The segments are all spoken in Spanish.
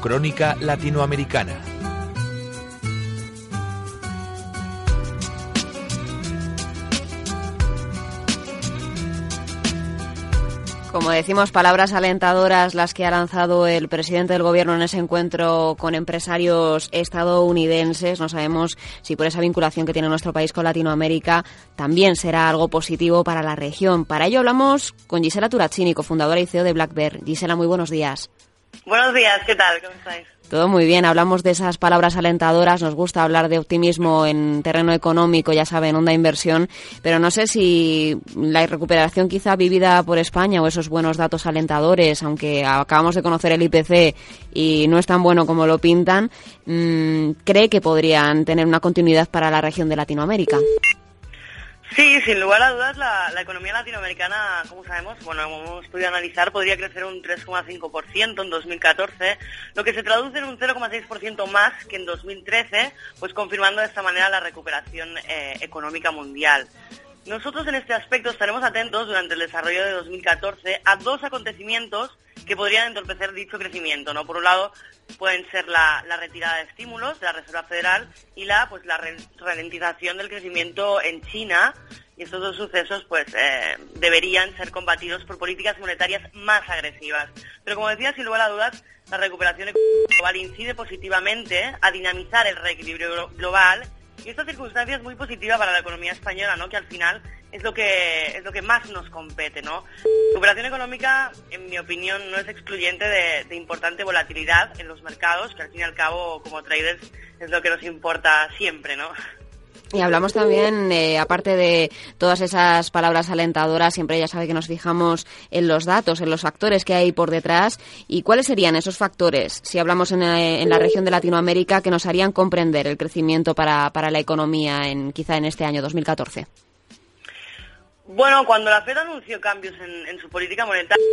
Crónica Latinoamericana. Como decimos, palabras alentadoras las que ha lanzado el presidente del gobierno en ese encuentro con empresarios estadounidenses. No sabemos si por esa vinculación que tiene nuestro país con Latinoamérica también será algo positivo para la región. Para ello hablamos con Gisela Turaccini, cofundadora y CEO de Black Bear. Gisela, muy buenos días. Buenos días, ¿qué tal? ¿Cómo estáis? Todo muy bien, hablamos de esas palabras alentadoras, nos gusta hablar de optimismo en terreno económico, ya saben, onda inversión, pero no sé si la recuperación quizá vivida por España o esos buenos datos alentadores, aunque acabamos de conocer el IPC y no es tan bueno como lo pintan, mm, cree que podrían tener una continuidad para la región de Latinoamérica. Sí, sin lugar a dudas, la, economía latinoamericana, como sabemos, bueno, hemos podido analizar, podría crecer un 3,5% en 2014, lo que se traduce en un 0,6% más que en 2013, pues confirmando de esta manera la recuperación eh, económica mundial. Nosotros en este aspecto estaremos atentos durante el desarrollo de 2014 a dos acontecimientos que podrían entorpecer dicho crecimiento. ¿no? Por un lado, pueden ser la, retirada de estímulos de la Reserva Federal y la, pues, la ralentización del crecimiento en China. Y estos dos sucesos pues, eh, deberían ser combatidos por políticas monetarias más agresivas. Pero como decía, sin lugar a dudas, la recuperación global incide positivamente a dinamizar el reequilibrio global y esta circunstancia es muy positiva para la economía española, ¿no? Que al final es lo que es lo que más nos compete, ¿no? La económica, en mi opinión, no es excluyente de, de, importante volatilidad en los mercados, que al fin y al cabo, como traders, es lo que nos importa siempre, ¿no? Y hablamos también, eh, aparte de todas esas palabras alentadoras, siempre ya sabe que nos fijamos en los datos, en los factores que hay por detrás. ¿Y cuáles serían esos factores, si hablamos en, eh, la región de Latinoamérica, que nos harían comprender el crecimiento para, para la economía en, quizá en este año 2014? Bueno, cuando la Fed anunció cambios en, en su política monetaria,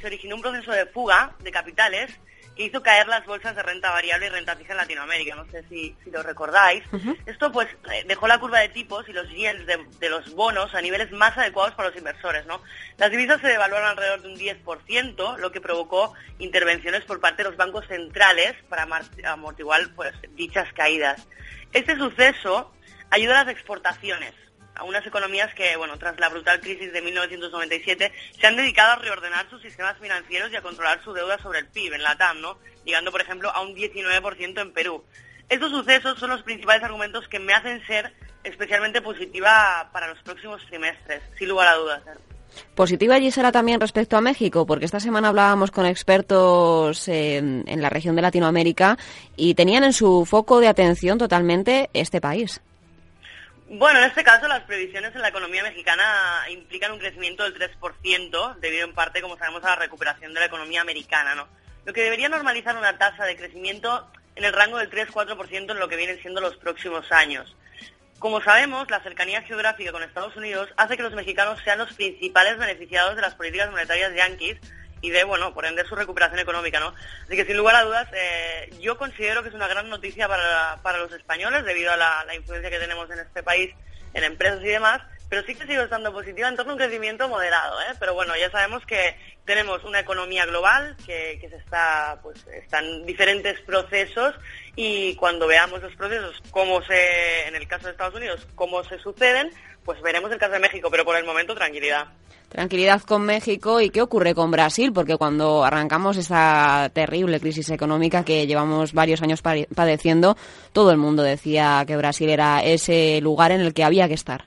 se originó un proceso de fuga de capitales hizo caer las bolsas de renta variable y renta fija en Latinoamérica. No sé si, lo recordáis. Esto pues eh, dejó la curva de tipos y los yields de, los bonos a niveles más adecuados para los inversores. ¿no? Las divisas se devaluaron alrededor de un 10%, lo que provocó intervenciones por parte de los bancos centrales para amortiguar pues, dichas caídas. Este suceso ayuda a las exportaciones a unas economías que, bueno, tras la brutal crisis de 1997, se han dedicado a reordenar sus sistemas financieros y a controlar su deuda sobre el PIB en la TAM, ¿no? Llegando, por ejemplo, a un 19% en Perú. Estos sucesos son los principales argumentos que me hacen ser especialmente positiva para los próximos trimestres, sin lugar a dudas. ¿eh? Positiva será también respecto a México, porque esta semana hablábamos con expertos en la región de Latinoamérica y tenían en su foco de atención totalmente este país. Bueno, en este caso las previsiones en la economía mexicana implican un crecimiento del 3%, debido en parte, como sabemos, a la recuperación de la economía americana, ¿no? Lo que debería normalizar una tasa de crecimiento en el rango del 3-4% en lo que vienen siendo los próximos años. Como sabemos, la cercanía geográfica con Estados Unidos hace que los mexicanos sean los principales beneficiados de las políticas monetarias yanquis y de, bueno, por ende su recuperación económica, ¿no? Así que sin lugar a dudas, eh, yo considero que es una gran noticia para, para los españoles debido a la, influencia que tenemos en este país en empresas y demás, pero sí que sigo estando positiva en torno a un crecimiento moderado, ¿eh? Pero bueno, ya sabemos que tenemos una economía global que, se está, pues, están diferentes procesos y cuando veamos los procesos, cómo se, en el caso de Estados Unidos, cómo se suceden, pues veremos el caso de México, pero por el momento tranquilidad. Tranquilidad con México y qué ocurre con Brasil, porque cuando arrancamos esta terrible crisis económica que llevamos varios años padeciendo, todo el mundo decía que Brasil era ese lugar en el que había que estar.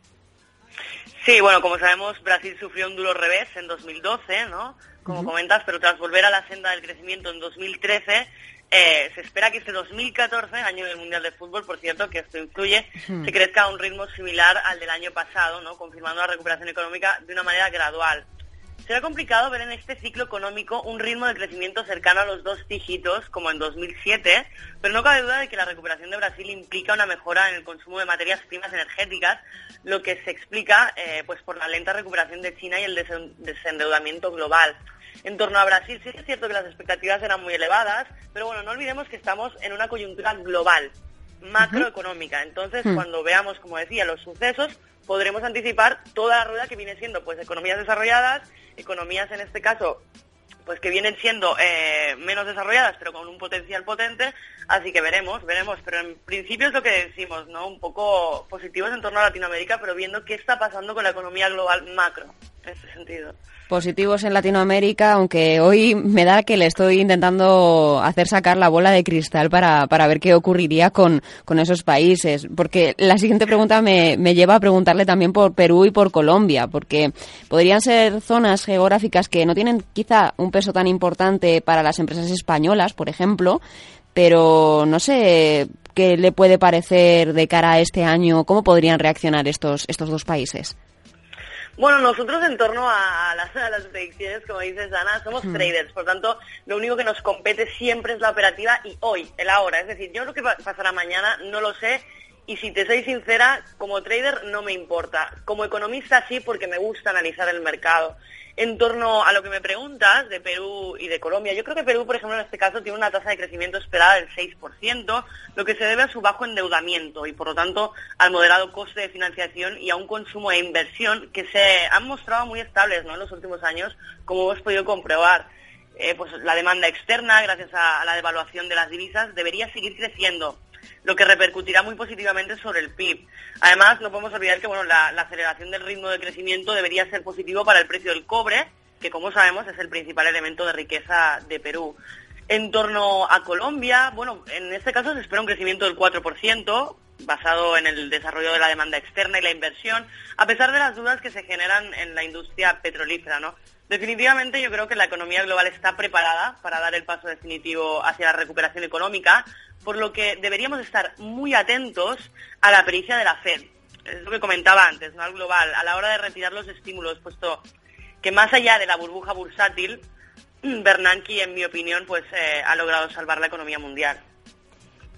Sí, bueno, como sabemos, Brasil sufrió un duro revés en 2012, ¿no? Como comentas, pero tras volver a la senda del crecimiento en 2013, eh, se espera que este 2014, año del Mundial de Fútbol, por cierto, que esto influye, se crezca a un ritmo similar al del año pasado, ¿no? confirmando la recuperación económica de una manera gradual. Será complicado ver en este ciclo económico un ritmo de crecimiento cercano a los dos dígitos, como en 2007, pero no cabe duda de que la recuperación de Brasil implica una mejora en el consumo de materias primas energéticas, lo que se explica eh, pues por la lenta recuperación de China y el desendeudamiento global. En torno a Brasil sí es cierto que las expectativas eran muy elevadas, pero bueno, no olvidemos que estamos en una coyuntura global, macroeconómica. Entonces, hmm. cuando veamos, como decía, los sucesos, podremos anticipar toda la rueda que viene siendo pues economías desarrolladas, economías en este caso pues que vienen siendo eh, menos desarrolladas pero con un potencial potente, así que veremos, veremos, pero en principio es lo que decimos, ¿no? Un poco positivos en torno a Latinoamérica, pero viendo qué está pasando con la economía global macro, positivos en Latinoamérica, aunque hoy me da que le estoy intentando hacer sacar la bola de cristal para, para ver qué ocurriría con, con esos países. Porque la siguiente pregunta me, me lleva a preguntarle también por Perú y por Colombia, porque podrían ser zonas geográficas que no tienen quizá un peso tan importante para las empresas españolas, por ejemplo, pero no sé qué le puede parecer de cara a este año, cómo podrían reaccionar estos, estos dos países. Bueno, nosotros en torno a las, predicciones, como dices Ana, somos hmm. traders, por tanto, lo único que nos compete siempre es la operativa y hoy, el ahora. Es decir, yo lo que pasará mañana no lo sé y si te soy sincera, como trader no me importa. Como economista sí, porque me gusta analizar el mercado. En torno a lo que me preguntas de Perú y de Colombia, yo creo que Perú, por ejemplo, en este caso tiene una tasa de crecimiento esperada del 6%, lo que se debe a su bajo endeudamiento y, por lo tanto, al moderado coste de financiación y a un consumo e inversión que se han mostrado muy estables ¿no? en los últimos años, como hemos podido comprobar. Eh, pues la demanda externa, gracias a la devaluación de las divisas, debería seguir creciendo lo que repercutirá muy positivamente sobre el PIB. Además, no podemos olvidar que bueno, la, aceleración del ritmo de crecimiento debería ser positivo para el precio del cobre, que como sabemos es el principal elemento de riqueza de Perú. En torno a Colombia, bueno, en este caso se espera un crecimiento del 4%, basado en el desarrollo de la demanda externa y la inversión, a pesar de las dudas que se generan en la industria petrolífera, ¿no? Definitivamente yo creo que la economía global está preparada para dar el paso definitivo hacia la recuperación económica, por lo que deberíamos estar muy atentos a la pericia de la Fed. Es lo que comentaba antes, ¿no? Al global, a la hora de retirar los estímulos, puesto que más allá de la burbuja bursátil, Bernanke, en mi opinión, pues eh, ha logrado salvar la economía mundial.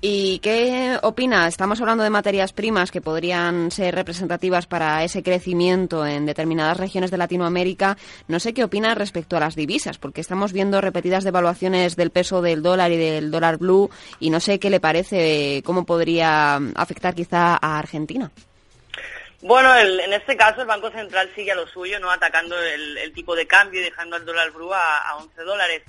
¿Y qué opina? Estamos hablando de materias primas que podrían ser representativas para ese crecimiento en determinadas regiones de Latinoamérica. No sé qué opina respecto a las divisas, porque estamos viendo repetidas devaluaciones del peso del dólar y del dólar blue y no sé qué le parece, cómo podría afectar quizá a Argentina. Bueno, en este caso el Banco Central sigue a lo suyo, no atacando el, tipo de cambio y dejando al dólar blue a, a 11 dólares.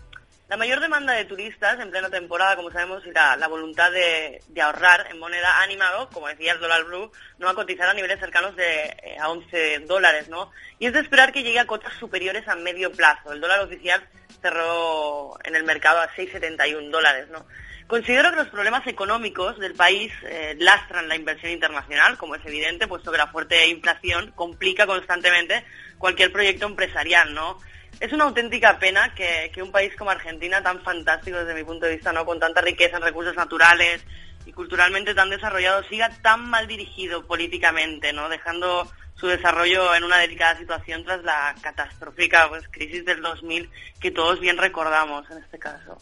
La mayor demanda de turistas en plena temporada, como sabemos, y la, voluntad de, ahorrar en moneda ha animado, como decía el dólar blue, no a cotizar a niveles cercanos de eh, a 11 dólares, ¿no? Y es de esperar que llegue a cotas superiores a medio plazo. El dólar oficial cerró en el mercado a 6,71 dólares, ¿no? Considero que los problemas económicos del país eh, lastran la inversión internacional, como es evidente, puesto que la fuerte inflación complica constantemente cualquier proyecto empresarial, ¿no? Es una auténtica pena que, un país como Argentina, tan fantástico desde mi punto de vista, ¿no? con tanta riqueza en recursos naturales y culturalmente tan desarrollado, siga tan mal dirigido políticamente, ¿no? dejando su desarrollo en una delicada situación tras la catastrófica pues, crisis del 2000 que todos bien recordamos en este caso.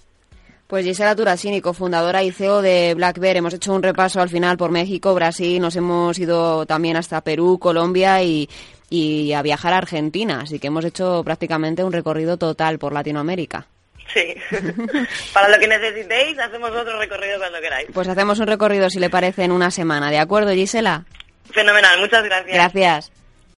Pues Gisela Turasini, cofundadora y CEO de Black Bear. Hemos hecho un repaso al final por México, Brasil, nos hemos ido también hasta Perú, Colombia y, y a viajar a Argentina. Así que hemos hecho prácticamente un recorrido total por Latinoamérica. Sí. Para lo que necesitéis, hacemos otro recorrido cuando queráis. Pues hacemos un recorrido, si le parece, en una semana. ¿De acuerdo, Gisela? Fenomenal, muchas gracias. Gracias.